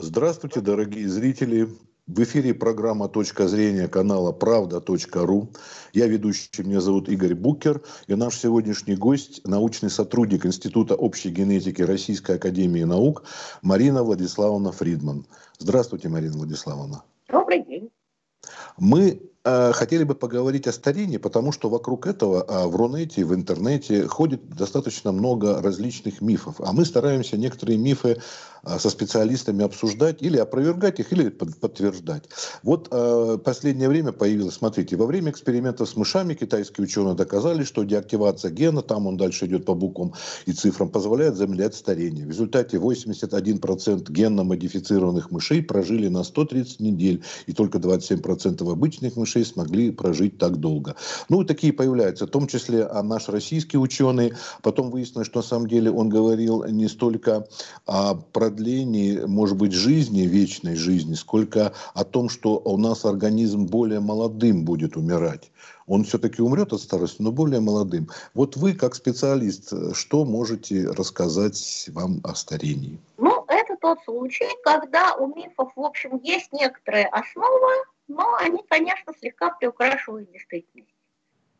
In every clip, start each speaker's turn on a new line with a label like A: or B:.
A: Здравствуйте, дорогие зрители. В эфире программа «Точка зрения» канала «Правда.ру». Я ведущий, меня зовут Игорь Букер. И наш сегодняшний гость – научный сотрудник Института общей генетики Российской Академии Наук Марина Владиславовна Фридман. Здравствуйте, Марина Владиславовна.
B: Добрый день.
A: Мы э, хотели бы поговорить о старении, потому что вокруг этого э, в Рунете, в интернете ходит достаточно много различных мифов. А мы стараемся некоторые мифы со специалистами обсуждать или опровергать их, или под, подтверждать. Вот э, последнее время появилось, смотрите, во время экспериментов с мышами китайские ученые доказали, что деактивация гена, там он дальше идет по буквам и цифрам, позволяет замедлять старение. В результате 81% генно-модифицированных мышей прожили на 130 недель, и только 27% обычных мышей смогли прожить так долго. Ну, такие появляются, в том числе а наш российский ученый. Потом выяснилось, что на самом деле он говорил не столько о продлении, может быть, жизни, вечной жизни, сколько о том, что у нас организм более молодым будет умирать. Он все-таки умрет от старости, но более молодым. Вот вы, как специалист, что можете рассказать вам о старении?
B: Ну, это тот случай, когда у мифов, в общем, есть некоторая основа, но они, конечно, слегка приукрашивают действительность.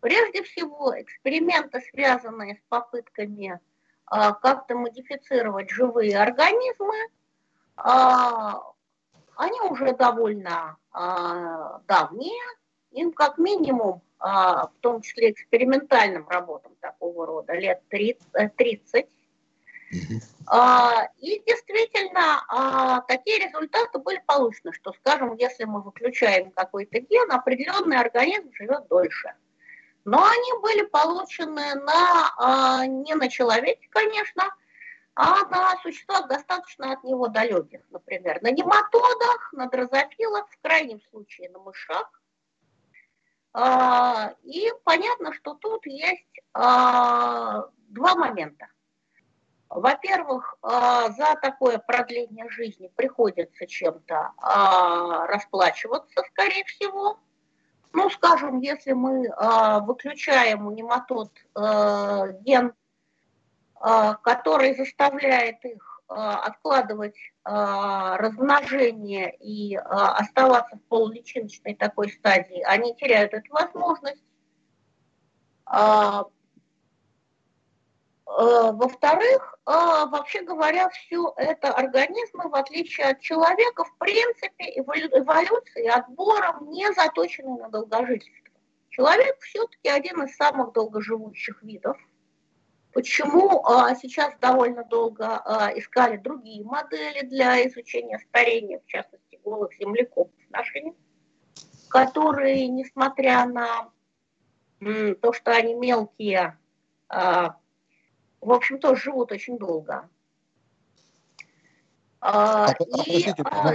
B: Прежде всего, эксперименты, связанные с попытками как-то модифицировать живые организмы, а, они уже довольно а, давние, им как минимум, а, в том числе экспериментальным работам такого рода, лет 30, 30 а, и действительно, а, такие результаты были получены, что, скажем, если мы выключаем какой-то ген, определенный организм живет дольше. Но они были получены на, а, не на человеке, конечно, а на существах достаточно от него далеких, например, на нематодах, на дрозофилах, в крайнем случае на мышах. И понятно, что тут есть два момента. Во-первых, а, за такое продление жизни приходится чем-то а, расплачиваться, скорее всего. Ну, скажем, если мы а, выключаем у нематод ген, который заставляет их откладывать размножение и оставаться в полуличиночной такой стадии, они теряют эту возможность. Э, во-вторых, э, вообще говоря, все это организмы, в отличие от человека, в принципе, эволюцией, отбором не заточены на долгожительство. Человек все-таки один из самых долгоживущих видов. Почему а, сейчас довольно долго искали другие модели для изучения старения, в частности, голых земляков нашими, которые, несмотря на то, что они мелкие, в общем, тоже живут очень долго.
A: А, а, и, простите, а,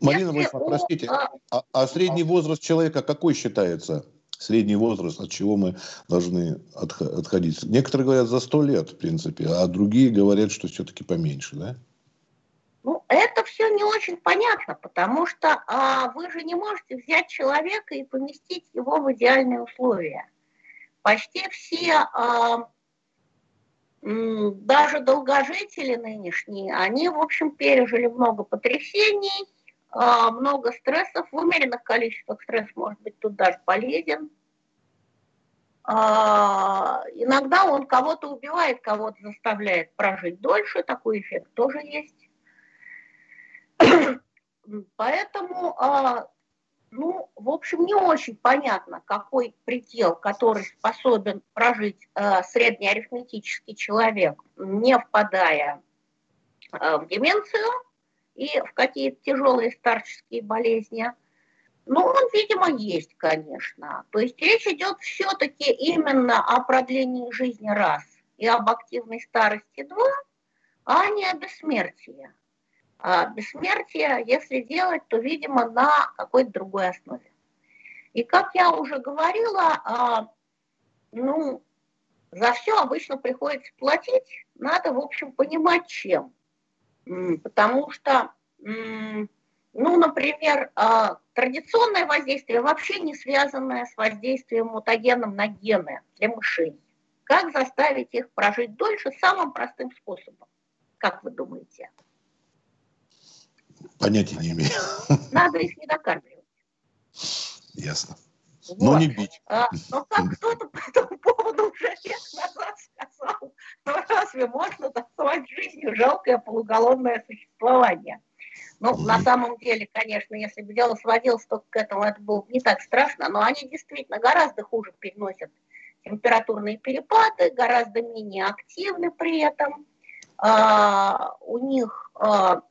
A: Марина Владимировна, простите, а, а, а средний возраст человека какой считается? Средний возраст, от чего мы должны отходить? Некоторые говорят за сто лет, в принципе, а другие говорят, что все-таки поменьше, да?
B: Ну, это все не очень понятно, потому что а, вы же не можете взять человека и поместить его в идеальные условия. Почти все а, даже долгожители нынешние, они, в общем, пережили много потрясений, а, много стрессов, в умеренных количествах стресс может быть тут даже полезен. А, иногда он кого-то убивает, кого-то заставляет прожить дольше, такой эффект тоже есть. Поэтому а, ну, в общем, не очень понятно, какой предел, который способен прожить э, среднеарифметический человек, не впадая э, в деменцию и в какие-то тяжелые старческие болезни. Ну, он, видимо, есть, конечно. То есть речь идет все-таки именно о продлении жизни раз и об активной старости два, а не о бессмертии. А бессмертие, если делать, то, видимо, на какой-то другой основе. И как я уже говорила, а, ну, за все обычно приходится платить. Надо, в общем, понимать, чем. Потому что, ну, например, а, традиционное воздействие вообще не связанное с воздействием мутагеном на гены для мышей. Как заставить их прожить дольше самым простым способом? Как вы думаете?
A: Понятия не имею.
B: Надо их не докармливать.
A: Ясно. Вот. Но не бить.
B: А, но как кто-то по этому поводу уже лет назад сказал, ну разве можно назвать жизнью жалкое полуголовное существование? Ну, mm на самом деле, конечно, если бы дело сводилось только к этому, это было бы не так страшно, но они действительно гораздо хуже переносят температурные перепады, гораздо менее активны при этом. А, у них а,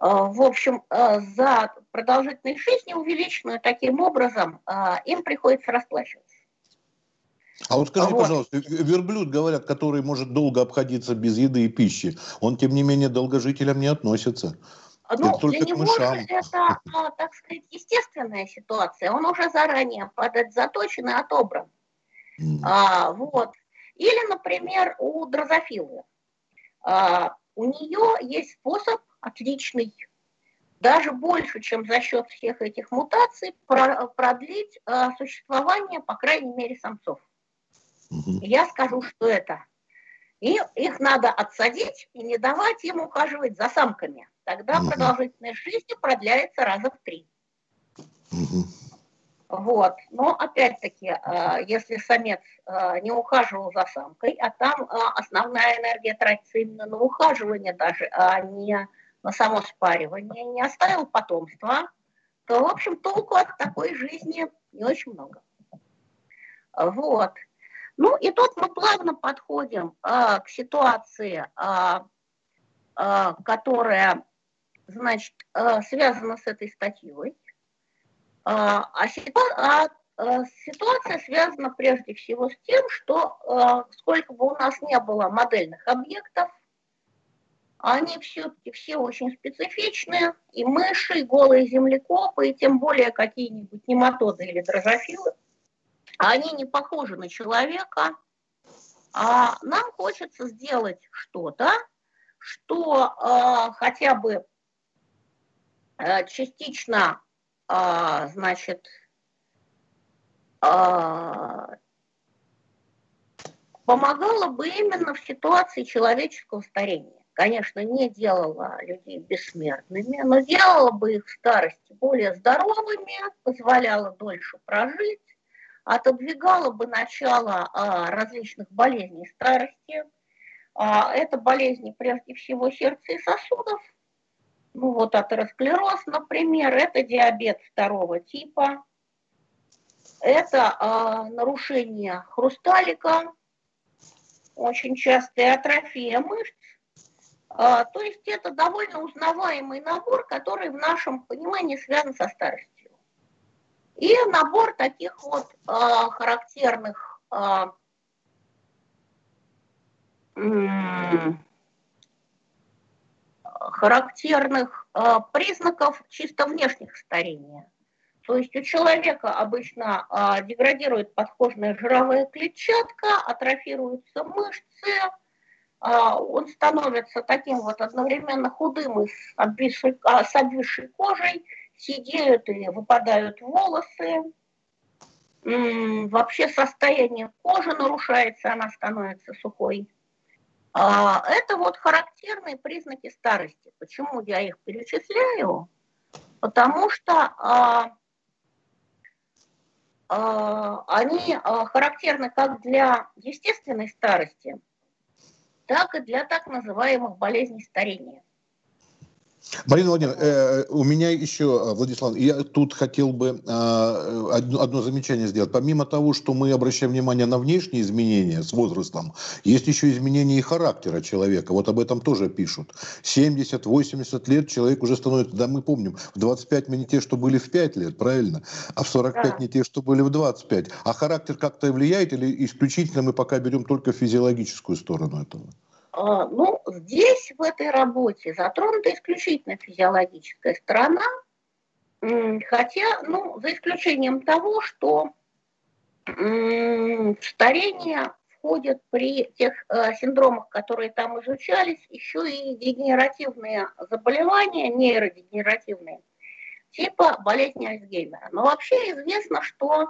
B: в общем, а, за продолжительность жизни, увеличенную таким образом, а, им приходится расплачиваться.
A: А вот скажите, вот. пожалуйста, верблюд, говорят, который может долго обходиться без еды и пищи, он, тем не менее, долгожителям не относится.
B: Ну, это для него же это, так сказать, естественная ситуация. Он уже заранее под заточен и отобран. Mm. А, вот. Или, например, у дрозофилы. А, у нее есть способ отличный, даже больше, чем за счет всех этих мутаций, продлить э, существование, по крайней мере, самцов. Угу. Я скажу, что это. И их надо отсадить и не давать им ухаживать за самками. Тогда угу. продолжительность жизни продляется раза в три. Угу. Вот. Но опять-таки, э, если самец э, не ухаживал за самкой, а там основная энергия тратится именно на ухаживание даже, а не на само спаривание, не оставил потомства, то, в общем, толку от такой жизни не очень много. Вот. Ну и тут мы плавно подходим а, к ситуации, а, а, которая, значит, а, связана с этой статьей. А, а, а, а ситуация связана прежде всего с тем, что а, сколько бы у нас не было модельных объектов, они все-таки все очень специфичные, и мыши, и голые землекопы, и тем более какие-нибудь нематоды или дрожжофилы, они не похожи на человека, а нам хочется сделать что-то, что э, хотя бы э, частично, э, значит, э, помогало бы именно в ситуации человеческого старения конечно, не делала людей бессмертными, но делала бы их в старости более здоровыми, позволяла дольше прожить, отодвигала бы начало а, различных болезней старости. А, это болезни прежде всего сердца и сосудов, ну вот атеросклероз, например, это диабет второго типа, это а, нарушение хрусталика, очень частая атрофия мышц, то есть это довольно узнаваемый набор, который в нашем понимании связан со старостью. И набор таких вот а, характерных а, характерных признаков чисто внешних старения. То есть у человека обычно деградирует подкожная жировая клетчатка, атрофируются мышцы, а, он становится таким вот одновременно худым и с обвисшей, а, с обвисшей кожей, сидеют и выпадают волосы. Вообще состояние кожи нарушается, она становится сухой. А, это вот характерные признаки старости. Почему я их перечисляю? Потому что они характерны как для естественной старости – так и для так называемых болезней старения.
A: Марина Владимировна, э, у меня еще, э, Владислав, я тут хотел бы э, одно, одно замечание сделать. Помимо того, что мы обращаем внимание на внешние изменения с возрастом, есть еще изменения и характера человека. Вот об этом тоже пишут. 70-80 лет человек уже становится, да мы помним, в 25 мы не те, что были в 5 лет, правильно? А в 45 да. не те, что были в 25. А характер как-то влияет или исключительно мы пока берем только физиологическую сторону этого?
B: А, ну, здесь, в этой работе, затронута исключительно физиологическая сторона, хотя, ну, за исключением того, что старение входят при тех э, синдромах, которые там изучались, еще и дегенеративные заболевания, нейродегенеративные, типа болезни Альцгеймера. Но вообще известно, что, э,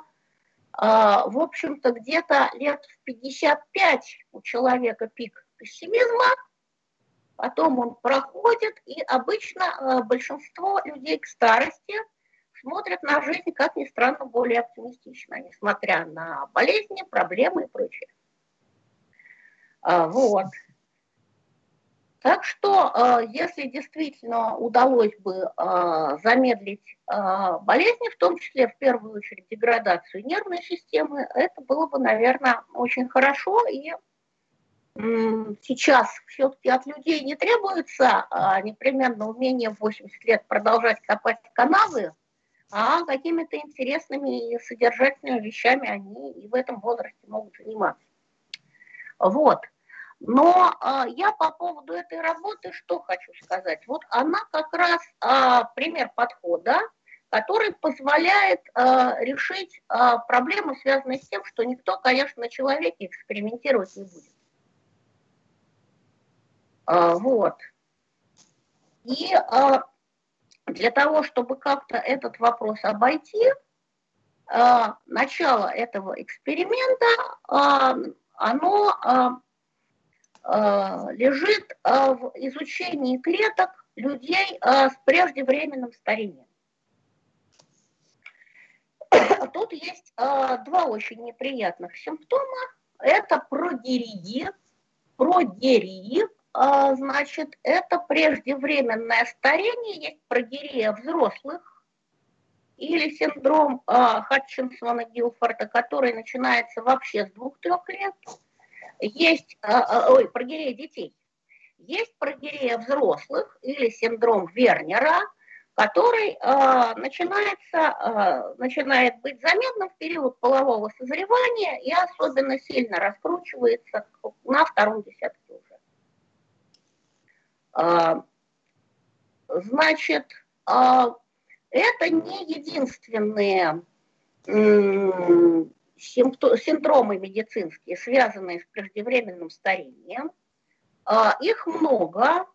B: в общем-то, где-то лет в 55 у человека пик пессимизма, потом он проходит, и обычно э, большинство людей к старости смотрят на жизнь, как ни странно, более оптимистично, несмотря на болезни, проблемы и прочее. А, вот. Так что, э, если действительно удалось бы э, замедлить болезни, в том числе в первую очередь деградацию нервной системы, это было бы, наверное, очень хорошо. И сейчас все-таки от людей не требуется непременно умение в 80 лет продолжать копать канавы, а какими-то интересными и содержательными вещами они и в этом возрасте могут заниматься. Вот. Но а, я по поводу этой работы что хочу сказать? Вот она как раз а, пример подхода, который позволяет а, решить а, проблему, связанную с тем, что никто, конечно, на человеке экспериментировать не будет. А, вот. И а, для того, чтобы как-то этот вопрос обойти, а, начало этого эксперимента, оно лежит в изучении клеток людей с преждевременным старением. Тут есть два очень неприятных симптома. Это прогерии. Прогерии, значит, это преждевременное старение, есть прогерия взрослых, или синдром Хатчинсона-Гилфорда, который начинается вообще с двух-трех лет – есть, а, а, ой, прогирея детей, есть прогирея взрослых или синдром Вернера, который э, начинается, э, начинает быть заметным в период полового созревания и особенно сильно раскручивается на втором десятке. Э, значит, э, это не единственные синдромы медицинские, связанные с преждевременным старением. А, их много,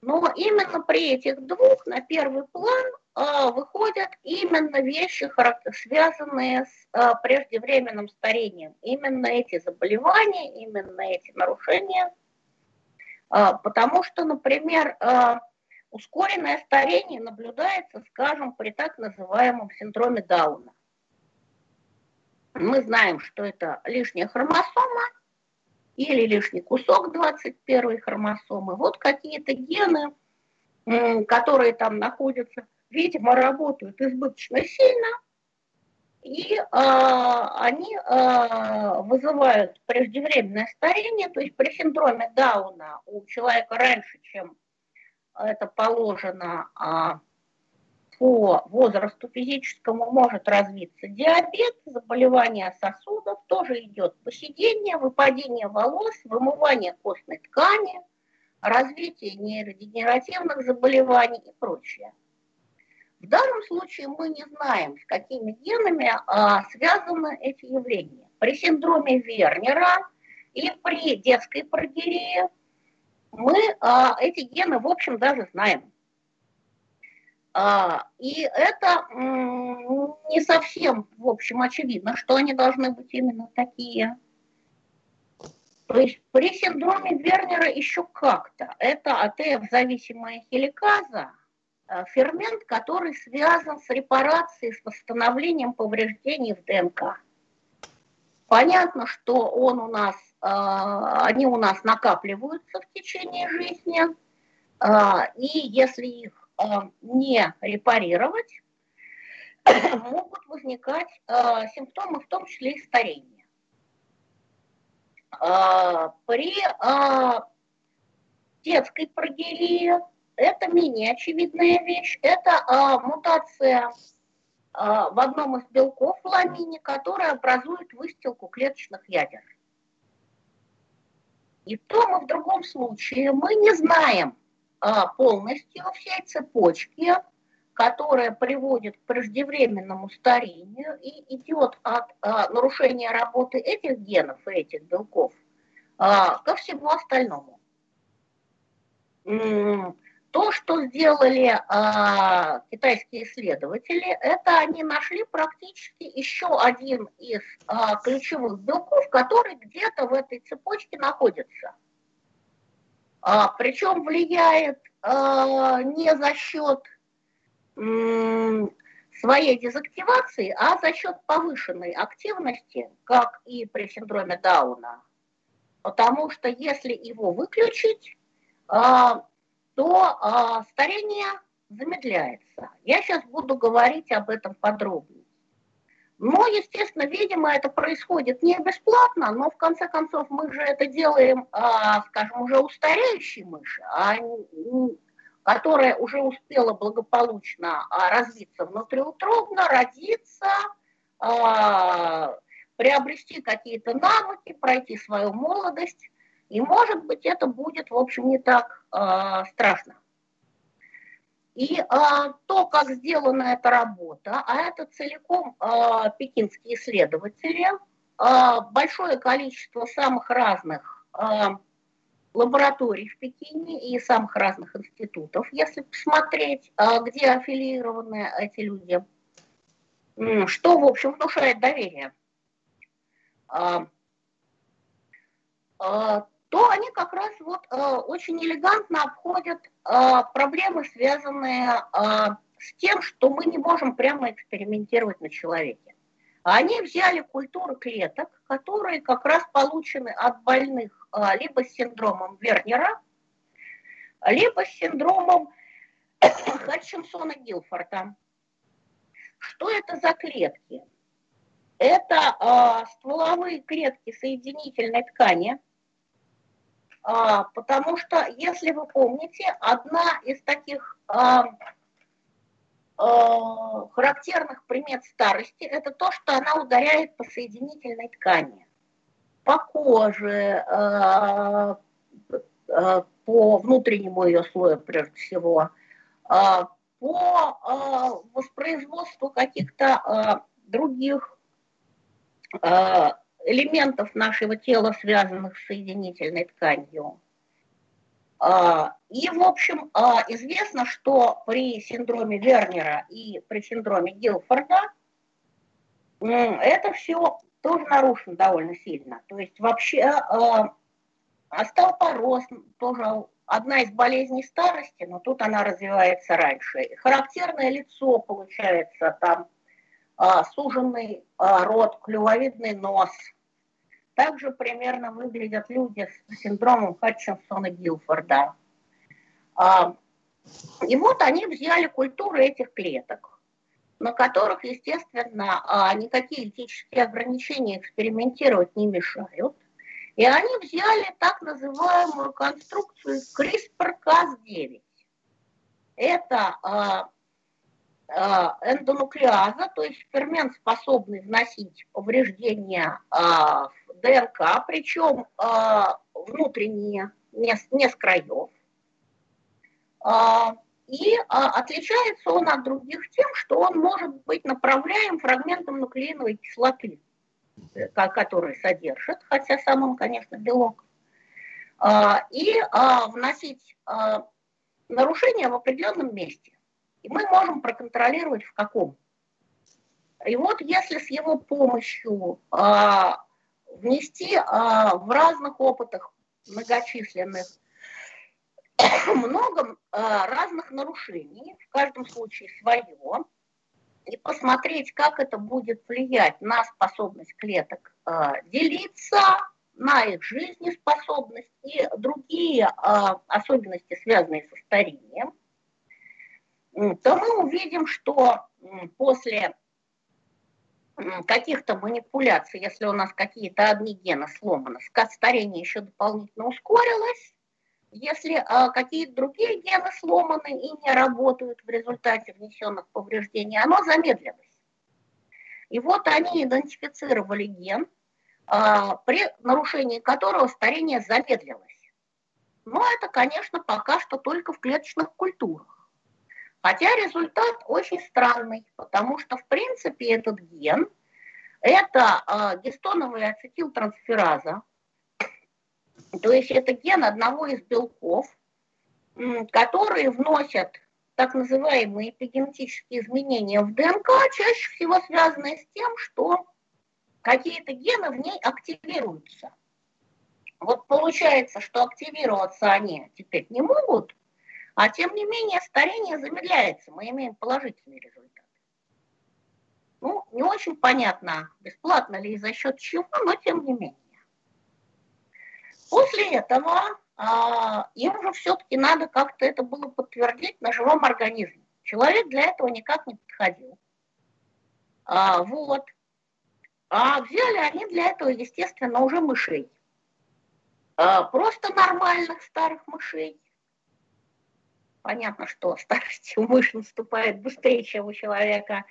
B: но именно при этих двух на первый план а, выходят именно вещи, связанные с а, преждевременным старением. Именно эти заболевания, именно эти нарушения. Потому что, например, ускоренное старение наблюдается, скажем, при так называемом синдроме Дауна. Мы знаем, что это лишняя хромосома или лишний кусок 21 хромосомы. Вот какие-то гены, которые там находятся, видимо, работают избыточно сильно, и э, они э, вызывают преждевременное старение, то есть при синдроме Дауна у человека раньше, чем это положено, э, по возрасту физическому может развиться диабет, заболевание сосудов, тоже идет посидение, выпадение волос, вымывание костной ткани, развитие нейродегенеративных заболеваний и прочее. В данном случае мы не знаем, с какими генами а, связаны эти явления. При синдроме Вернера и при детской прогерии мы а, эти гены, в общем, даже знаем. А, и это не совсем, в общем, очевидно, что они должны быть именно такие. То есть при синдроме Вернера еще как-то. Это АТФ-зависимая хеликаза, фермент, который связан с репарацией, с восстановлением повреждений в ДНК. Понятно, что он у нас, э, они у нас накапливаются в течение жизни, э, и если их Э, не репарировать, могут возникать э, симптомы, в том числе и старения. Э, при детской прогелии это менее очевидная вещь. Это мутация в одном из белков в ламине, которая образует выстилку клеточных ядер. И в том и в другом случае мы не знаем, а, полностью всей цепочки, которая приводит к преждевременному старению и идет от а, нарушения работы этих генов и этих белков а, ко всему остальному. То, что сделали а, китайские исследователи, это они нашли практически еще один из а, ключевых белков, который где-то в этой цепочке находится – А, причем влияет а, не за счет своей дезактивации, а за счет повышенной активности, как и при синдроме Дауна. Потому что если его выключить, а, то а, старение замедляется. Я сейчас буду говорить об этом подробнее. Но, естественно, видимо, это происходит не бесплатно, но в конце концов мы же это делаем, а, скажем, уже у стареющей мыши, а которая уже успела благополучно а, развиться внутриутробно, родиться, а, приобрести какие-то навыки, пройти свою молодость. И, может быть, это будет, в общем, не так а, страшно. И а, то, как сделана эта работа, а это целиком а, пекинские исследователи, а, большое количество самых разных а, лабораторий в Пекине и самых разных институтов, если посмотреть, а, где аффилированы эти люди, что, в общем, внушает доверие, а, а, то они как раз вот очень элегантно обходят проблемы, связанные с тем, что мы не можем прямо экспериментировать на человеке. Они взяли культуры клеток, которые как раз получены от больных а, либо с синдромом Вернера, либо с синдромом Хатчинсона Гилфорта. Что это за клетки? Это э, стволовые клетки соединительной ткани, э, потому что, если вы помните, одна из таких Э, характерных примет старости – это то, что она ударяет по соединительной ткани, по коже, э, по внутреннему ее слою прежде всего, по воспроизводству каких-то других элементов нашего тела, связанных с соединительной тканью. А, и, в общем, а, известно, что при синдроме Вернера и при синдроме Гилфорда это все тоже нарушено довольно сильно. То есть вообще а, остеопороз тоже одна из болезней старости, но тут она развивается раньше. характерное лицо получается там суженный рот, клювовидный нос – также примерно выглядят люди с синдромом Хатчинсона-Гилфорда. А, и вот они взяли культуры этих клеток, на которых, естественно, а, никакие этические ограничения экспериментировать не мешают. И они взяли так называемую конструкцию CRISPR-Cas9. Это а, эндонуклеаза, то есть фермент, способный вносить повреждения в ДНК, причем э, внутренние, не, с краев. Э, и э, отличается он от других тем, что он может быть направляем фрагментом нуклеиновой кислоты, э, который содержит, хотя сам он, конечно, белок. Э, и э, вносить э, нарушения в определенном месте. И мы можем проконтролировать в каком. И вот если с его помощью внести а, в разных опытах многочисленных много а, разных нарушений, в каждом случае свое, и посмотреть, как это будет влиять на способность клеток а, делиться, на их жизнеспособность и другие особенности, связанные со старением, то мы увидим, что после каких-то манипуляций, если у нас какие-то одни гены сломаны, старение еще дополнительно ускорилось. Если а, какие-то другие гены сломаны и не работают в результате внесенных повреждений, оно замедлилось. И вот они идентифицировали ген, а, при нарушении которого старение замедлилось. Но это, конечно, пока что только в клеточных культурах. Хотя результат очень странный, потому что, в принципе, этот ген – это э, гистоновая ацетилтрансфераза, то есть это ген одного из белков, которые вносят так называемые эпигенетические изменения в ДНК, чаще всего связанные с тем, что какие-то гены в ней активируются. Вот получается, что активироваться они теперь не могут, а тем не менее старение замедляется, мы имеем положительный результат. Ну, не очень понятно, бесплатно ли и за счет чего, но тем не менее. После этого а, им же все-таки надо как-то это было подтвердить на живом организме. Человек для этого никак не подходил. А, вот. А взяли они для этого, естественно, уже мышей. А, просто нормальных старых мышей. Понятно, что старость у мыши наступает быстрее, чем у человека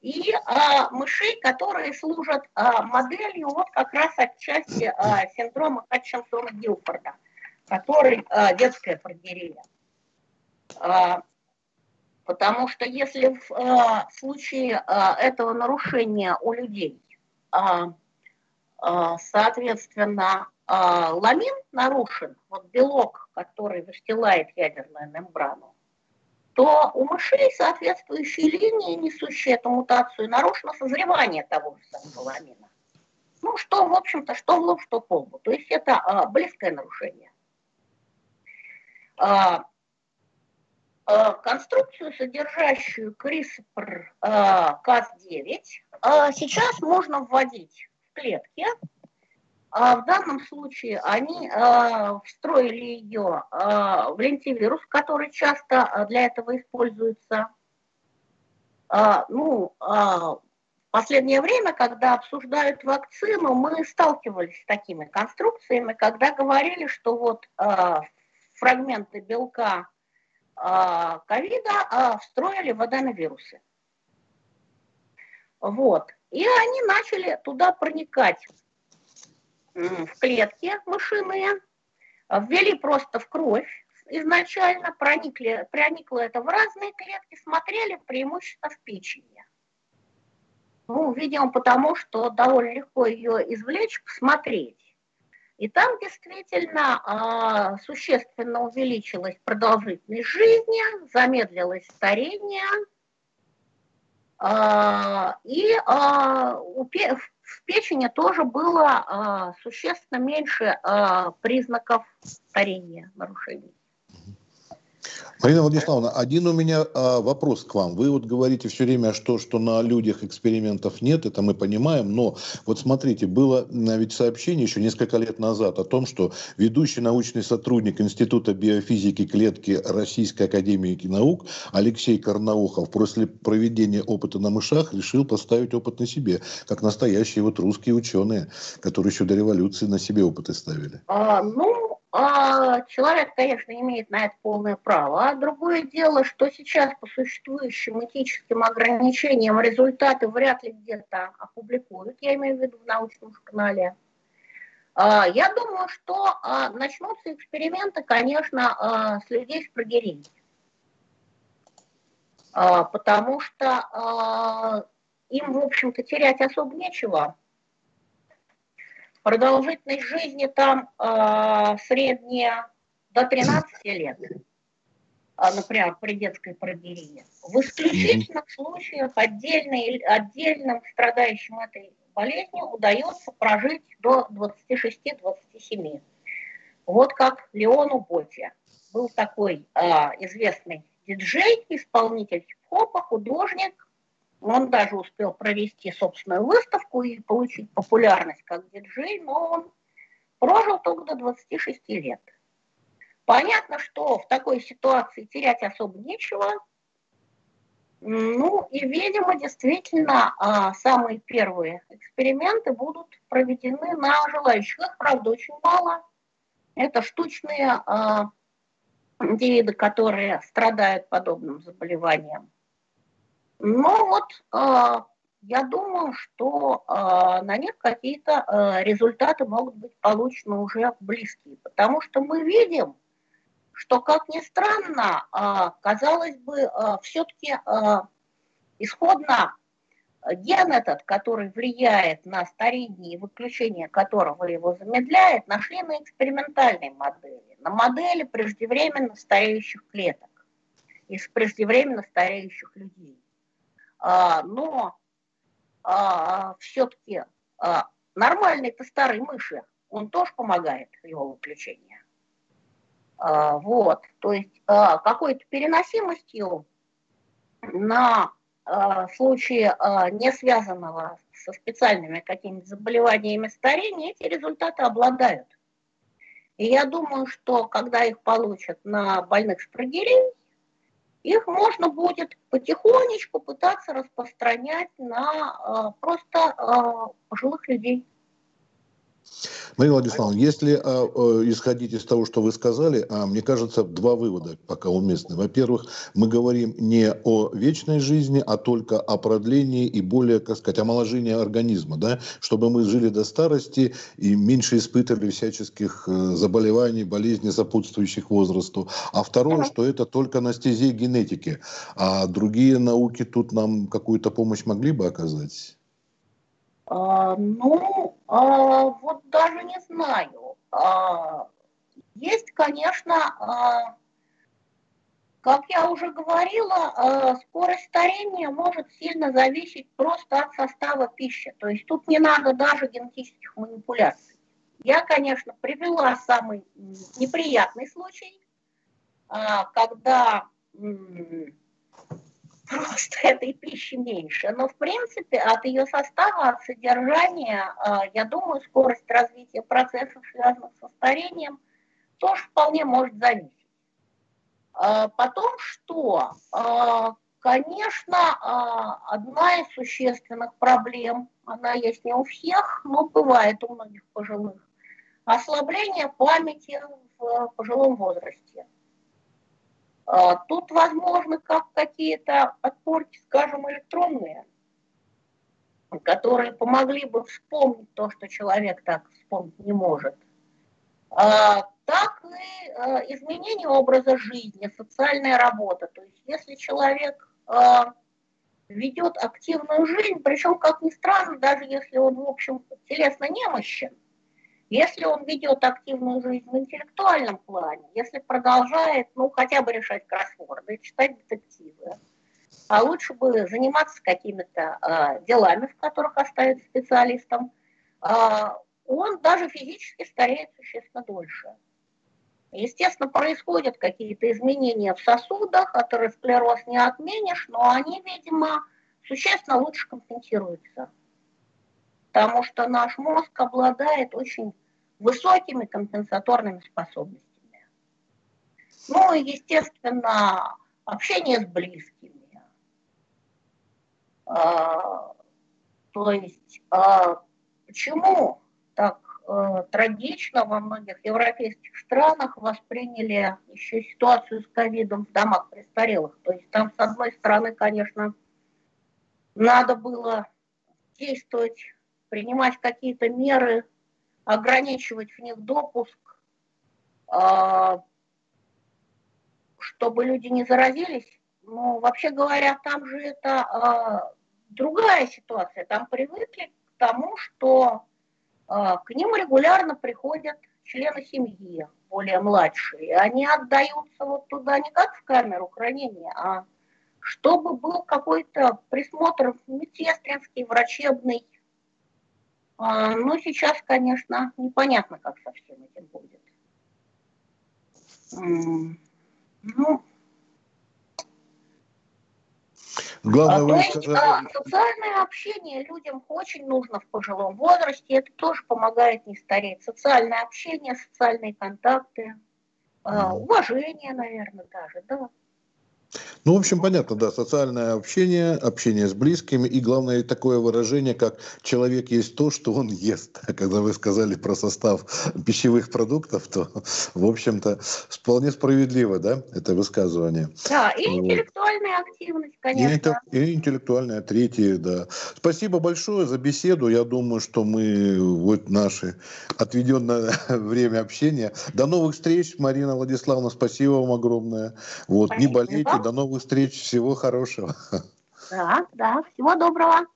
B: и а, мышей, которые служат а, моделью вот как раз отчасти а, синдрома Хатчинсона Гилфорда, который а, детская прогерия. А, потому что если в а, случае а, этого нарушения у людей, а, соответственно, а, ламин нарушен, вот белок, который выстилает ядерную мембрану, то у мышей соответствующие линии, несущие эту мутацию, нарушено созревание того же самого ламина. Ну, что, в общем-то, что в лоб, что по лбу. То есть это а, близкое нарушение. А, конструкцию, содержащую CRISPR-Cas9, а, сейчас можно вводить клетки, а в данном случае они э, встроили ее э, в лентивирус, который часто а, для этого используется. Э, ну, э, в последнее время, когда обсуждают вакцину, мы сталкивались с такими конструкциями, когда говорили, что вот э, фрагменты белка ковида э, встроили в аденовирусы. Вот. И они начали туда проникать в клетки мышиные, ввели просто в кровь изначально, проникли, проникло это в разные клетки, смотрели преимущественно в печени. Ну, видимо, потому что довольно легко ее извлечь, посмотреть. И там действительно э, существенно увеличилась продолжительность жизни, замедлилось старение. Э, и у, в печени тоже было э, существенно меньше признаков старения, нарушений.
A: Марина Владиславовна, один у меня а, вопрос к вам. Вы вот говорите все время, что, что на людях экспериментов нет, это мы понимаем, но вот смотрите, было ведь сообщение еще несколько лет назад о том, что ведущий научный сотрудник Института биофизики клетки Российской Академии Наук Алексей Карнаухов после проведения опыта на мышах решил поставить опыт на себе, как настоящие вот русские ученые, которые еще до революции на себе опыты ставили.
B: А, ну, а человек, конечно, имеет на это полное право. А другое дело, что сейчас по существующим этическим ограничениям результаты вряд ли где-то опубликуют, я имею в виду в научном журнале. А, я думаю, что а, начнутся эксперименты, конечно, с людей с прогерией. Потому что им, в общем-то, терять особо нечего Продолжительность жизни там э, средняя до 13 лет, а, например, при детской прогерии. В исключительных случаях отдельным страдающим этой болезнью удается прожить до 26-27. Вот как Леону Боти. Был такой э, известный диджей, исполнитель хип-хопа, художник, он даже успел провести собственную выставку и получить популярность как диджей, но он прожил только до 26 лет. Понятно, что в такой ситуации терять особо нечего. Ну и, видимо, действительно, а, самые первые эксперименты будут проведены на желающих. Их, правда, очень мало. Это штучные а, индивиды, которые страдают подобным заболеванием. Ну вот, э, я думаю, что э, на них какие-то э, результаты могут быть получены уже близкие, потому что мы видим, что, как ни странно, казалось бы, все-таки исходно ген этот, который влияет на старение и выключение которого его замедляет, нашли на экспериментальной модели, на модели преждевременно стареющих клеток из преждевременно стареющих людей. А, но а, все-таки а, нормальные-то старые мыши он тоже помогает его выключении. А, вот, то есть какой-то переносимостью на случае не связанного со специальными какими-то заболеваниями старения, эти результаты обладают. И я думаю, что когда их получат на больных шпрагерей, их можно будет потихонечку пытаться распространять на э, просто э, пожилых людей.
A: Марина Владиславовна, если а, а, исходить из того, что вы сказали, а, мне кажется, два вывода пока уместны. Во-первых, мы говорим не о вечной жизни, а только о продлении и более, как сказать, омоложении организма, да, чтобы мы жили до старости и меньше испытывали всяческих э, заболеваний, болезней, сопутствующих возрасту. А второе, что это только на стезе генетики. А другие науки тут нам какую-то помощь могли бы оказать?
B: А, ну, а, вот даже не знаю. А, есть, конечно, а, как я уже говорила, а, скорость старения может сильно зависеть просто от состава пищи. То есть тут не надо даже генетических манипуляций. Я, конечно, привела самый неприятный случай, а, когда просто этой пищи меньше. Но, в принципе, от ее состава, от содержания, а, я думаю, скорость развития процессов, связанных со старением, тоже вполне может зависеть. А, потом что? А, конечно, одна из существенных проблем, она есть не у всех, но бывает у многих пожилых, ослабление памяти в пожилом возрасте. А, тут возможно как какие-то подпорки, скажем, электронные, которые помогли бы вспомнить то, что человек так вспомнить не может. А, так и а, изменение образа жизни, социальная работа. То есть если человек ведет активную жизнь, причем, как ни странно, даже если он, в общем, телесно немощен, если он ведет активную жизнь в интеллектуальном плане, если продолжает, ну, хотя бы решать кроссворды, читать детективы, а лучше бы заниматься какими-то э, делами, в которых остается специалистом, э, он даже физически стареет существенно дольше. Естественно, происходят какие-то изменения в сосудах, атеросклероз не отменишь, но они, видимо, существенно лучше компенсируются потому что наш мозг обладает очень высокими компенсаторными способностями. Ну и, естественно, общение с близкими. А, то есть, а, почему так а, трагично во многих европейских странах восприняли еще ситуацию с ковидом в домах престарелых? То есть там, с одной стороны, конечно, надо было действовать принимать какие-то меры, ограничивать в них допуск, а, чтобы люди не заразились. Но вообще говоря, там же это а, другая ситуация. Там привыкли к тому, что а, к ним регулярно приходят члены семьи, более младшие. Они отдаются вот туда не как в камеру хранения, а чтобы был какой-то присмотр медсестринский, врачебный, а, ну, сейчас, конечно, непонятно, как со всем этим будет. Ну, Главное, а, то есть сказали... а, социальное общение людям очень нужно в пожилом возрасте, это тоже помогает не стареть. Социальное общение, социальные контакты, а, уважение, наверное, даже, да.
A: Ну, в общем, понятно, да, социальное общение, общение с близкими и, главное, такое выражение, как «человек есть то, что он ест». Когда вы сказали про состав пищевых продуктов, то, в общем-то, вполне справедливо, да, это высказывание.
B: Да, и интеллектуальная вот. активность, конечно.
A: И, и интеллектуальная, третья, да. Спасибо большое за беседу. Я думаю, что мы вот наши отведенное время общения. До новых встреч, Марина Владиславовна, спасибо вам огромное. Вот, спасибо. не болейте, до новых встреч. Всего хорошего.
B: Да, да. Всего доброго.